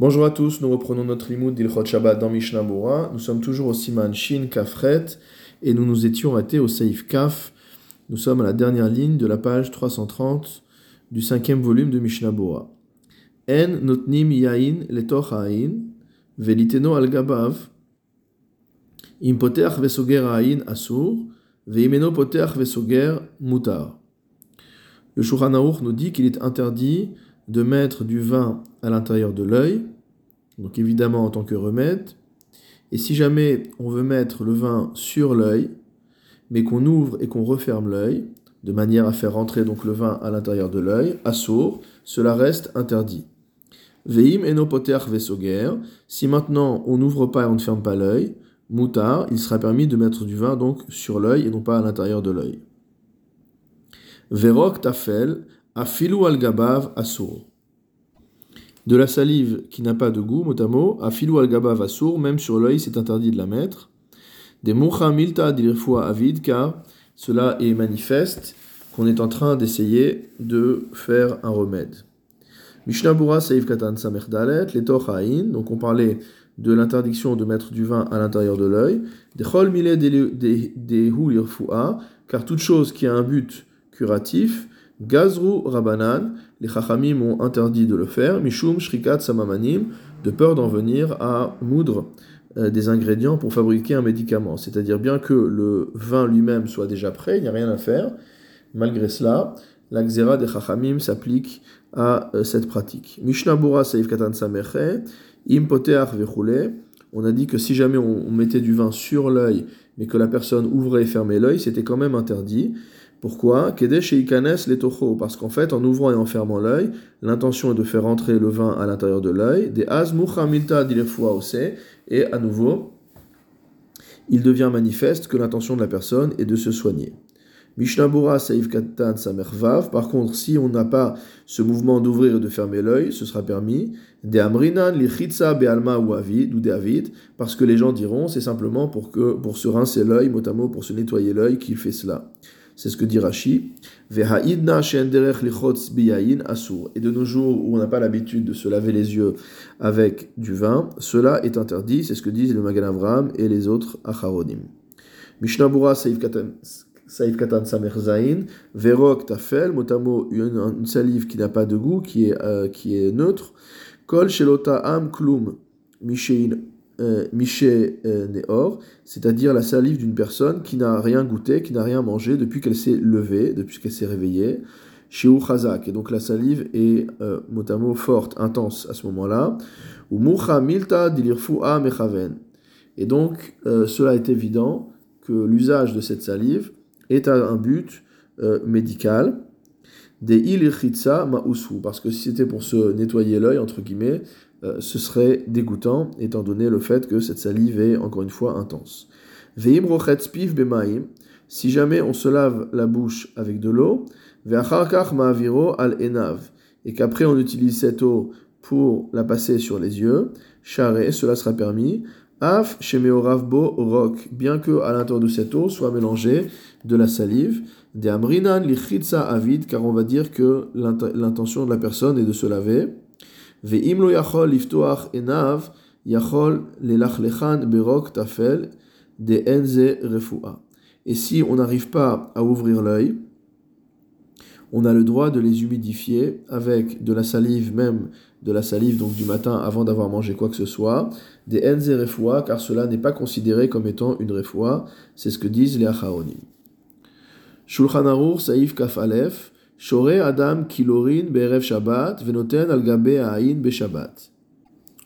Bonjour à tous, nous reprenons notre limoud d'Ilchot Shabbat dans Mishnah. Nous sommes toujours au Siman Shin Kafret et nous nous étions arrêtés au Seif Kaf. Nous sommes à la dernière ligne de la page 330 du cinquième volume de Mishnah. En notnim yain letoch ha'ain veliteno al gabav im poteach vesoger ha'ain asur veimeno poteach vesoger mutar. Le Shulchan Aruch nous dit qu'il est interdit de mettre du vin à l'intérieur de l'œil, donc évidemment en tant que remède. Et si jamais on veut mettre le vin sur l'œil, mais qu'on ouvre et qu'on referme l'œil, de manière à faire rentrer donc le vin à l'intérieur de l'œil, à sourd, cela reste interdit. Veim enopoter vesoger, si maintenant on n'ouvre pas et on ne ferme pas l'œil, moutar, il sera permis de mettre du vin donc sur l'œil et non pas à l'intérieur de l'œil. Verok tafel, Afilu al gabav. De la salive qui n'a pas de goût, mot à afilu al gabav asur, même sur l'œil, c'est interdit de la mettre. Des mucha milta dilirfua avid, car cela est manifeste qu'on est en train d'essayer de faire un remède. Mishnah Bura Saif Katan Samerdalet, les Haïn, donc on parlait de l'interdiction de mettre du vin à l'intérieur de l'œil, des Chol Mile des car toute chose qui a un but curatif, Gazru Rabanan, les Chachamim ont interdit de le faire, Mishum Shrikat Samamanim, de peur d'en venir à moudre euh, des ingrédients pour fabriquer un médicament. C'est-à-dire bien que le vin lui-même soit déjà prêt, il n'y a rien à faire. Malgré cela, la xéra des Chachamim s'applique à euh, cette pratique. Mishnah Bura Saif Katan Sameche, Im On a dit que si jamais on mettait du vin sur l'œil, mais que la personne ouvrait et fermait l'œil, c'était quand même interdit. Pourquoi? Parce qu'en fait, en ouvrant et en fermant l'œil, l'intention est de faire entrer le vin à l'intérieur de l'œil. Des et à nouveau, il devient manifeste que l'intention de la personne est de se soigner. Mishnabura Katan Samervav. Par contre, si on n'a pas ce mouvement d'ouvrir et de fermer l'œil, ce sera permis. De Amrinan Lichitsa Bealma ou Avid ou David, parce que les gens diront c'est simplement pour, se rincer l'œil, mot pour se nettoyer l'œil, qu'il fait cela. C'est ce que dit Rashi. Et de nos jours où on n'a pas l'habitude de se laver les yeux avec du vin, cela est interdit. C'est ce que disent le Magan Avram et les autres Acharonim. Mishnabura Saif Katan Samer Zain, Verok Tafel, motamo une salive qui n'a pas de goût, qui est, euh, qui est neutre. Kol Shelota Am Klum Mishein Miché euh, Neor, c'est-à-dire la salive d'une personne qui n'a rien goûté, qui n'a rien mangé depuis qu'elle s'est levée, depuis qu'elle s'est réveillée. Shiu Chazak, et donc la salive est euh, mot à mot forte, intense à ce moment-là. Ou Mucha Milta Dilirfua Mechaven. Et donc, cela est évident que l'usage de cette salive est à un but médical. Des ilirchitsa ma'usu, parce que si c'était pour se nettoyer l'œil, entre guillemets, euh, ce serait dégoûtant, étant donné le fait que cette salive est encore une fois intense. Veim spiv bemaim, si jamais on se lave la bouche avec de l'eau, ma'aviro al enav, et qu'après on utilise cette eau pour la passer sur les yeux, charé, cela sera permis. Af shemeoravbo rok, bien que à l'intérieur de cette eau soit mélangé de la salive. De amrinan avid, car on va dire que l'intention de la personne est de se laver. Et si on n'arrive pas à ouvrir l'œil, on a le droit de les humidifier avec de la salive, même de la salive donc du matin avant d'avoir mangé quoi que ce soit, des enze refoua, car cela n'est pas considéré comme étant une refoua, c'est ce que disent les acharonim. Shulchan Saïf Kaf Adam Kilorin Shabbat Venoten.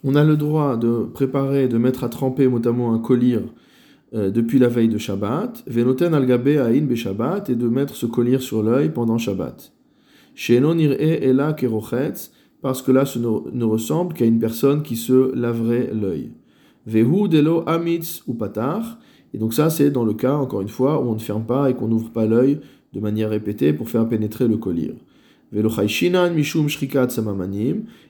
On a le droit de préparer, de mettre à tremper notamment un collier euh, depuis la veille de Shabbat, Venoten al Be Shabbat, et de mettre ce collier sur l'œil pendant Shabbat. Shenon Ela Kerochetz, parce que là ce ne, ressemble qu'à une personne qui se laverait l'œil. Vehu Delo Amitz ou Patar, et donc ça c'est dans le cas, encore une fois, où on ne ferme pas et qu'on n'ouvre pas l'œil de manière répétée pour faire pénétrer le collier. mishum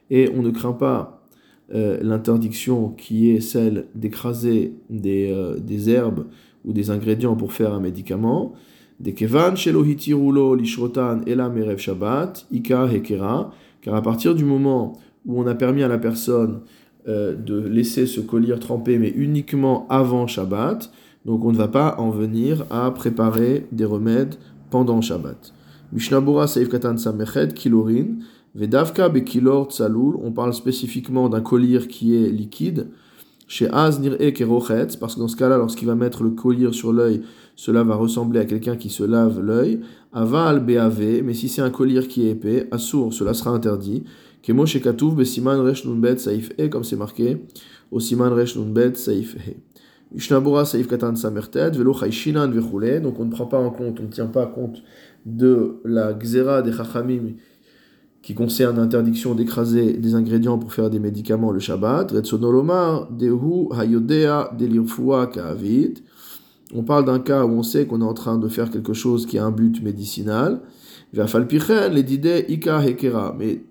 et on ne craint pas euh, l'interdiction qui est celle d'écraser des, euh, des, herbes ou des ingrédients pour faire un médicament. Des kevan lishrotan ela merev shabbat ika hekera, car à partir du moment où on a permis à la personne euh, de laisser ce collier trempé, mais uniquement avant Shabbat. Donc on ne va pas en venir à préparer des remèdes pendant Shabbat. Mishnabura Saif Katan Samechet, Kilorin, Vedavka Bekilor Tzalul, on parle spécifiquement d'un collier qui est liquide. Chez Az Nir'e parce que dans ce cas-là, lorsqu'il va mettre le collier sur l'œil, cela va ressembler à quelqu'un qui se lave l'œil. Aval BAV, mais si c'est un collier qui est épais, Assour, cela sera interdit. Kemo Shekatouf Besiman Resh Saif E, comme c'est marqué, au Siman Saif E. Saif Katan Samerted, Velo Vechule, donc on ne prend pas en compte, on ne tient pas compte de la Xera des Chachamim qui concerne l'interdiction d'écraser des ingrédients pour faire des médicaments le Shabbat. Dehu Hayodea Delirfua Ka'avit. On parle d'un cas où on sait qu'on est en train de faire quelque chose qui a un but médicinal. Mais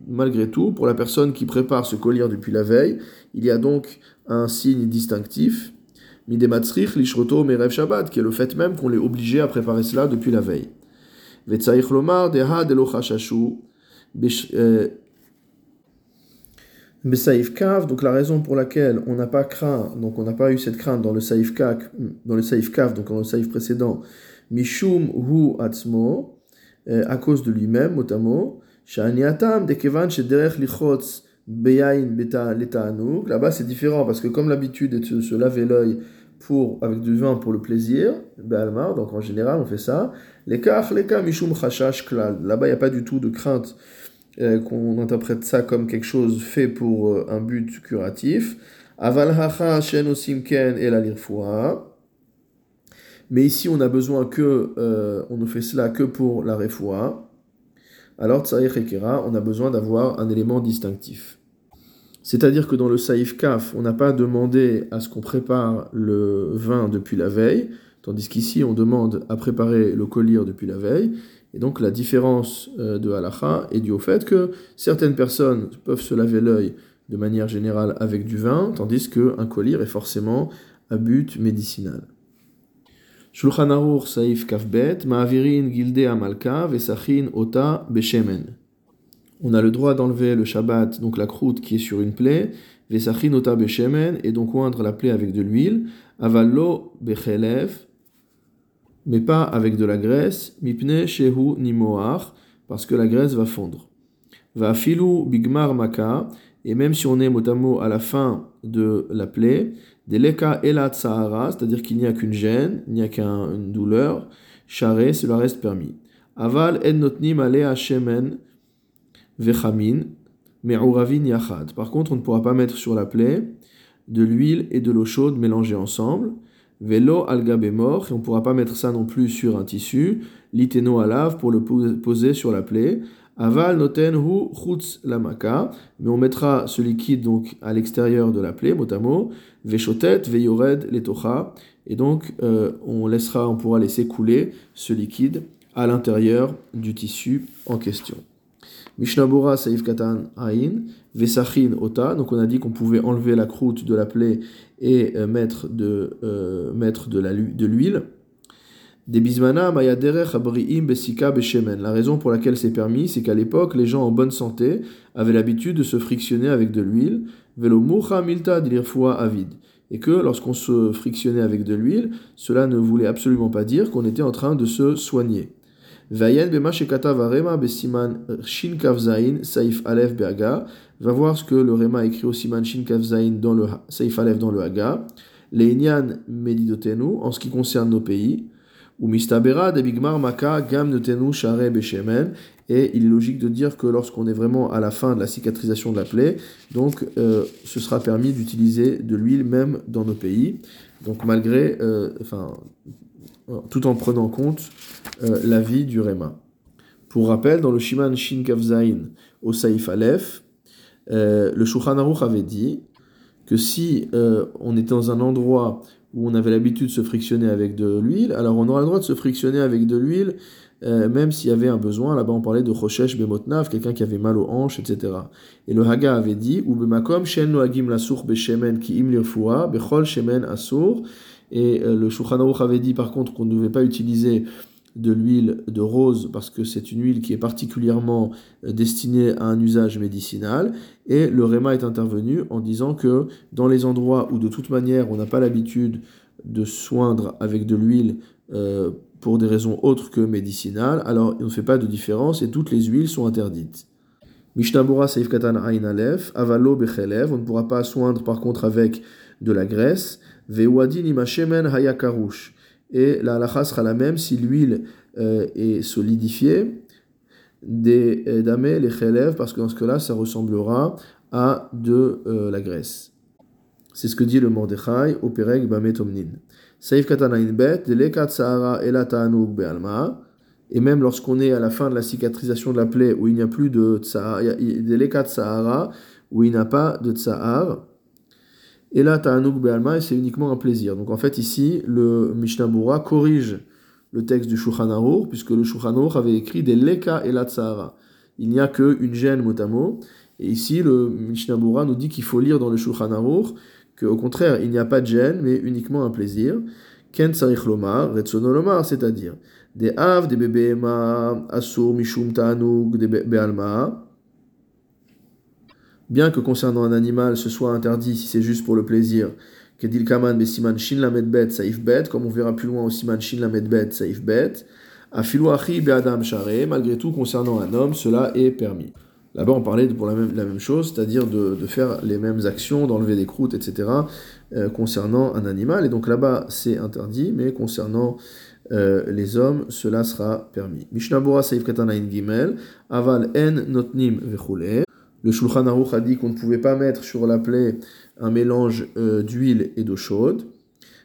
malgré tout, pour la personne qui prépare ce collier depuis la veille, il y a donc un signe distinctif. Midematzrich Lishroto Merev Shabbat, qui est le fait même qu'on l'est obligé à préparer cela depuis la veille. Vetsaich Lomar Deha Delochashashu. Euh, Saïf Kav, donc la raison pour laquelle on n'a pas craint, donc on n'a pas eu cette crainte dans le Saïf Kav, dans le Saïf Kav, donc dans le Saïf précédent, Mishum Hu Atzmo, euh, à cause de lui-même, motamo, Shaniatam, Dekevan, Shederech Lichotz, Beyain Beta Letaanouk. Là-bas c'est différent parce que comme l'habitude est de se laver l'œil pour, avec du vin pour le plaisir, Be'almar, donc en général on fait ça. Les kach, les mishum klal. Là-bas il n'y a pas du tout de crainte euh, qu'on interprète ça comme quelque chose fait pour euh, un but curatif. Aval shen osimken et la Mais ici, on a besoin que, euh, on ne fait cela que pour la refoua. Alors, tsarich on a besoin d'avoir un élément distinctif. C'est-à-dire que dans le saïf kaf, on n'a pas demandé à ce qu'on prépare le vin depuis la veille, tandis qu'ici, on demande à préparer le collier depuis la veille. Et donc la différence euh, de halacha est due au fait que certaines personnes peuvent se laver l'œil de manière générale avec du vin, tandis qu'un collier est forcément à but médicinal. Shulchan Aruch Saif Kafbet, Ma'avirin Gilde Amalka, Vesachin Ota Beshemen. On a le droit d'enlever le Shabbat, donc la croûte qui est sur une plaie, Vesachin Ota Beshemen, et donc oindre la plaie avec de l'huile, Avallo Bechelev, mais pas avec de la graisse, mipne shehu nimoar, parce que la graisse va fondre. Va filou bigmar maka, et même si on est mot à la fin de la plaie, deleka elat sahara, c'est-à-dire qu'il n'y a qu'une gêne, il n'y a qu'une douleur, charé, cela reste permis. Aval en notnim ale shemen vechamin, me'uravin yachad. Par contre, on ne pourra pas mettre sur la plaie de l'huile et de l'eau chaude mélangées ensemble. Velo algabe mort, et on ne pourra pas mettre ça non plus sur un tissu. Liteno alave pour le poser sur la plaie. Aval noten hu chutz lamaka, mais on mettra ce liquide donc à l'extérieur de la plaie, motamo. Veshotet veyored letocha, et donc euh, on laissera, on pourra laisser couler ce liquide à l'intérieur du tissu en question. Mishnabura Saif Katan Ain, Vesachin Ota, donc on a dit qu'on pouvait enlever la croûte de la plaie et euh, mettre de, euh, mettre de l'huile. Des bismana besika beshemen. La raison pour laquelle c'est permis, c'est qu'à l'époque, les gens en bonne santé avaient l'habitude de se frictionner avec de l'huile. Velo milta avid. Et que lorsqu'on se frictionnait avec de l'huile, cela ne voulait absolument pas dire qu'on était en train de se soigner. Vayen bema varema besiman shin kavzain saif alef beaga. Va voir ce que le Rema écrit au siman shin kavzain dans le saif alef dans le haga. Leinyan medidotenu en ce qui concerne nos pays. Ou mistabera de bigmar maka gam notenu share beshemen. Et il est logique de dire que lorsqu'on est vraiment à la fin de la cicatrisation de la plaie, donc euh, ce sera permis d'utiliser de l'huile même dans nos pays. Donc malgré, euh, enfin, tout en prenant en compte euh, la vie du Réma. Pour rappel, dans le Shiman Shin Kavzain au Saïf Aleph, euh, le Shulchan Aruch avait dit que si euh, on était dans un endroit où on avait l'habitude de se frictionner avec de l'huile, alors on aura le droit de se frictionner avec de l'huile, même s'il y avait un besoin. Là-bas, on parlait de Choshesh Bemotnav, quelqu'un qui avait mal aux hanches, etc. Et le Haga avait dit, ou Bemakom Noagim Bechol Shemen. Et le Shulchan avait dit par contre qu'on ne devait pas utiliser de l'huile de rose parce que c'est une huile qui est particulièrement euh, destinée à un usage médicinal. Et le Réma est intervenu en disant que dans les endroits où de toute manière on n'a pas l'habitude de soindre avec de l'huile euh, pour des raisons autres que médicinales, alors il ne fait pas de différence et toutes les huiles sont interdites. Mishnabura Seif Katan Ain Alef, Avalo Bechelev, on ne pourra pas soindre par contre avec de la graisse, Hayakarush. Et la halacha sera la même si l'huile euh, est solidifiée, des euh, damé les chelev, parce que dans ce cas-là, ça ressemblera à de euh, la graisse. C'est ce que dit le Mordechai au Pereg Bamet Omnin. Saif Katana Bet, Sahara Bealma. Et même lorsqu'on est à la fin de la cicatrisation de la plaie, où il n'y a plus de tsahar, Delekat Sahara, où il n'y a pas de tsahar, et là, Ta'anouk Be'alma, et c'est uniquement un plaisir. Donc en fait, ici, le Mishnah Bura corrige le texte du Shulchan puisque le Shulchan avait écrit des Leka et la Tsahara. Il n'y a qu'une gêne motamo. Et ici, le Mishnah Bura nous dit qu'il faut lire dans le Shulchan qu'au contraire, il n'y a pas de gêne, mais uniquement un plaisir. Ken Tsarich Lomar, c'est-à-dire des Av, des Bébéma, Asur, Mishum Ta'anouk, des Be'alma bien que concernant un animal ce soit interdit si c'est juste pour le plaisir, Kedil Kaman Besiman Shin Lamed Bet Saif Bet, comme on verra plus loin au Siman Shin Lamed Bet Saif Bet, Afiluachi Be'adam Share, malgré tout concernant un homme, cela est permis. Là-bas, on parlait de, pour la même, la même chose, c'est-à-dire de, de, faire les mêmes actions, d'enlever des croûtes, etc., euh, concernant un animal. Et donc là-bas, c'est interdit, mais concernant euh, les hommes, cela sera permis. Mishnabura Saif Katana Gimel, Aval En Notnim Vechule. Le Shulchan Aruch a dit qu'on ne pouvait pas mettre sur la plaie un mélange euh, d'huile et d'eau chaude.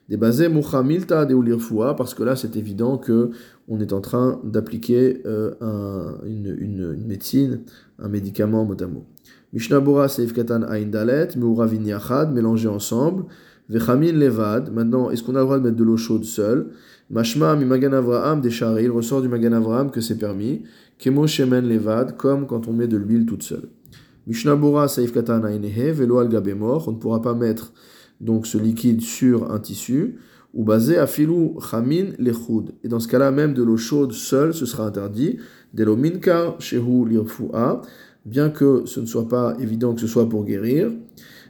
Des basés milta de parce que là c'est évident que on est en train d'appliquer euh, une, médecine, un médicament mot à mot. Mishnabura seif katan dalet, meuravin yachad, ensemble. Vechamin levad, maintenant est-ce qu'on a le droit de mettre de l'eau chaude seule? Mashma mi magan Avraham des il ressort du magan Avraham que c'est permis. Kemo shemen levad, comme quand on met de l'huile toute seule. Mishnabura saif katana velo al on ne pourra pas mettre donc ce liquide sur un tissu, ou basé à filou chamin lechud. Et dans ce cas-là, même de l'eau chaude seule, ce sera interdit. Delo minka shehu lirfua, bien que ce ne soit pas évident que ce soit pour guérir.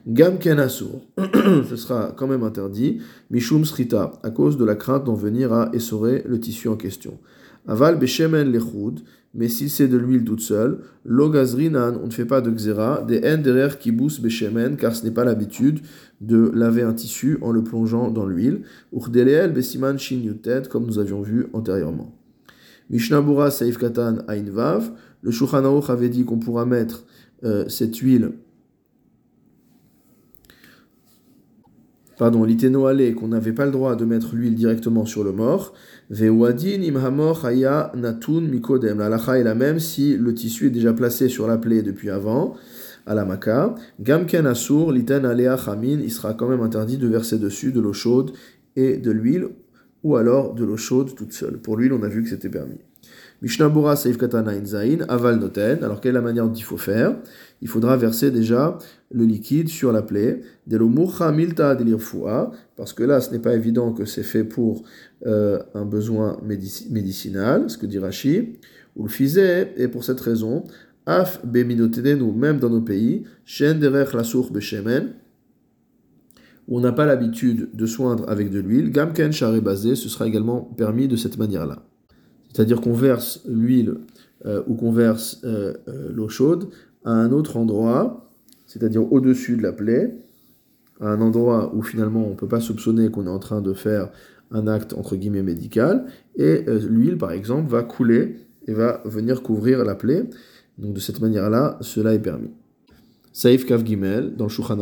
Gam kenasur, ce sera quand même interdit. Mishum srita, à cause de la crainte d'en venir à essorer le tissu en question. Aval beshemen lechud, mais si c'est de l'huile toute seule, l'ogazrinan, on ne fait pas de xéra, des enderer kibus beshemen, car ce n'est pas l'habitude de laver un tissu en le plongeant dans l'huile. Urdeleel besiman shin comme nous avions vu antérieurement. Mishnabura saif katan vav, le Shulchan avait dit qu'on pourra mettre euh, cette huile pardon, l'ité qu'on n'avait pas le droit de mettre l'huile directement sur le mort, ve'wadin imhamor haya natun mikodem. La lacha est la même si le tissu est déjà placé sur la plaie depuis avant, à la maka. Gamken asur, liten alea chamin, il sera quand même interdit de verser dessus de l'eau chaude et de l'huile, ou alors de l'eau chaude toute seule. Pour l'huile, on a vu que c'était permis. Mishnabura Saif Katana Inzain, Aval Noten. Alors, quelle est la manière dont il faut faire? Il faudra verser déjà le liquide sur la plaie. Delo Milta Delirfua, parce que là, ce n'est pas évident que c'est fait pour euh, un besoin médicinal, ce que dit Rashi. Ou le et pour cette raison, Af nous même dans nos pays, Shen Derech Lasour Beshemen, on n'a pas l'habitude de soindre avec de l'huile, Gamken Share Basé, ce sera également permis de cette manière-là c'est-à-dire qu'on verse l'huile euh, ou qu'on verse euh, euh, l'eau chaude à un autre endroit, c'est-à-dire au-dessus de la plaie, à un endroit où finalement on ne peut pas soupçonner qu'on est en train de faire un acte entre guillemets médical, et l'huile par exemple va couler et va venir couvrir la plaie. Donc de cette manière-là, cela est permis. Saif Kav Gimel, dans Shulchan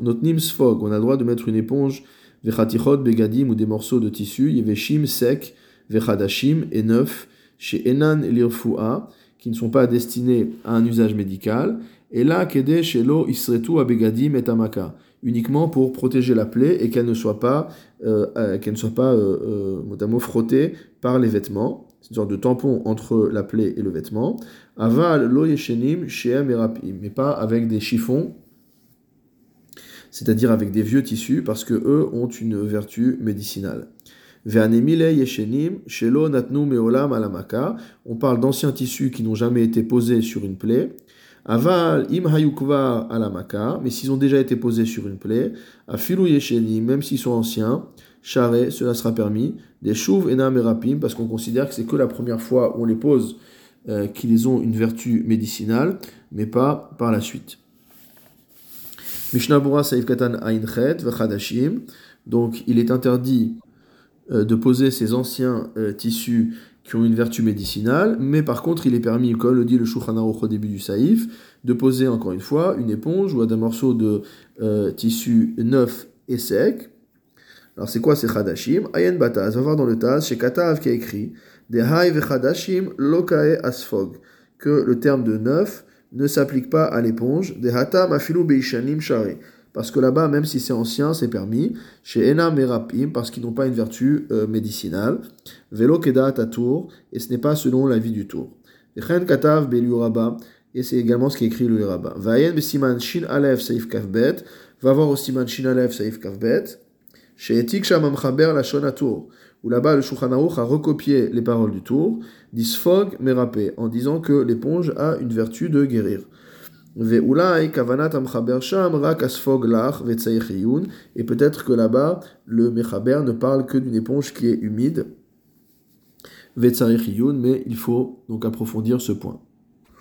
Notnim Sfog, on a le droit de mettre une éponge, Vechatichot Begadim ou des morceaux de tissu, Yeveshim sec, vechadashim et neuf chez Enan et Lirfua, qui ne sont pas destinés à un usage médical, et là, Kede Shelo Isretu Abegadim et Amaka, uniquement pour protéger la plaie et qu'elle ne soit pas, frottée par les vêtements. C'est une sorte de tampon entre la plaie et le vêtement. Aval lo yeshenim sheem erapim, mais pas avec des chiffons, c'est-à-dire avec des vieux tissus, parce que eux ont une vertu médicinale. On parle d'anciens tissus qui n'ont jamais été posés sur une plaie. Aval im hayukva alamaka, mais s'ils ont déjà été posés sur une plaie, afilu yeshenim, même s'ils sont anciens, charé, cela sera permis. Des chouv enam merapim, parce qu'on considère que c'est que la première fois où on les pose euh, qu'ils ont une vertu médicinale, mais pas par la suite. Mishnabura Saif Katan Ainchet Vechadashim. Donc il est interdit de poser ces anciens euh, tissus qui ont une vertu médicinale, mais par contre il est permis, comme le dit le Shulchan au début du Saïf, de poser encore une fois une éponge ou un morceau de tissu neuf et sec. Alors c'est quoi ces Chadashim? Ayen Bataz, va voir dans le Taz, chez Katav qui a écrit des vechadashim lokae asfog, que le terme de neuf ne s'applique pas à l'éponge, des hatam afilu beishanim shari, parce que là-bas, même si c'est ancien, c'est permis, chez ena merapim, parce qu'ils n'ont pas une vertu euh, médicinale, velo keda tour, et ce n'est pas selon la vie du tour. Chen katav beliuraba, et c'est également ce qui est écrit le Yeraba. Vayen besiman shin alef saif kavbet, va voir au siman shin alef saif kavbet, chez etik shamam chaber la tour où là-bas le Shulchan a recopié les paroles du tour, disfog merapé, en disant que l'éponge a une vertu de guérir. Et peut-être que là-bas, le mechaber ne parle que d'une éponge qui est humide, mais il faut donc approfondir ce point.